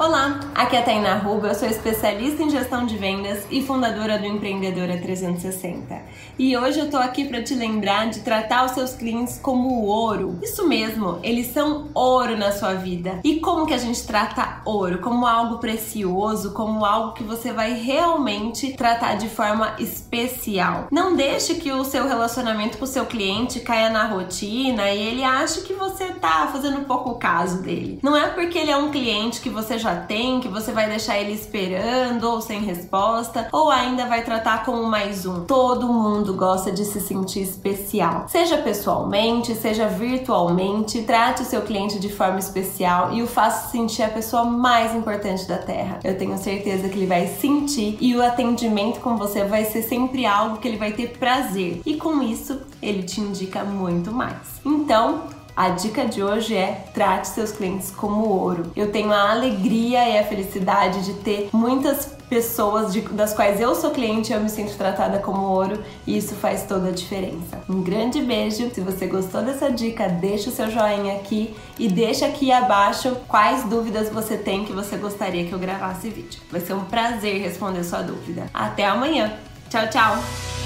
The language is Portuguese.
Olá, aqui é a Tainá Ruga, eu sou especialista em gestão de vendas e fundadora do Empreendedora 360. E hoje eu tô aqui para te lembrar de tratar os seus clientes como ouro. Isso mesmo, eles são ouro na sua vida. E como que a gente trata ouro? Como algo precioso, como algo que você vai realmente tratar de forma especial. Não deixe que o seu relacionamento com o seu cliente caia na rotina e ele ache que você tá fazendo pouco caso dele. Não é porque ele é um cliente que você já já tem, que você vai deixar ele esperando ou sem resposta, ou ainda vai tratar como mais um. Todo mundo gosta de se sentir especial, seja pessoalmente, seja virtualmente. Trate o seu cliente de forma especial e o faça sentir a pessoa mais importante da Terra. Eu tenho certeza que ele vai sentir e o atendimento com você vai ser sempre algo que ele vai ter prazer. E com isso, ele te indica muito mais. Então, a dica de hoje é trate seus clientes como ouro. Eu tenho a alegria e a felicidade de ter muitas pessoas de, das quais eu sou cliente e eu me sinto tratada como ouro e isso faz toda a diferença. Um grande beijo. Se você gostou dessa dica, deixa o seu joinha aqui e deixa aqui abaixo quais dúvidas você tem que você gostaria que eu gravasse vídeo. Vai ser um prazer responder sua dúvida. Até amanhã. Tchau, tchau.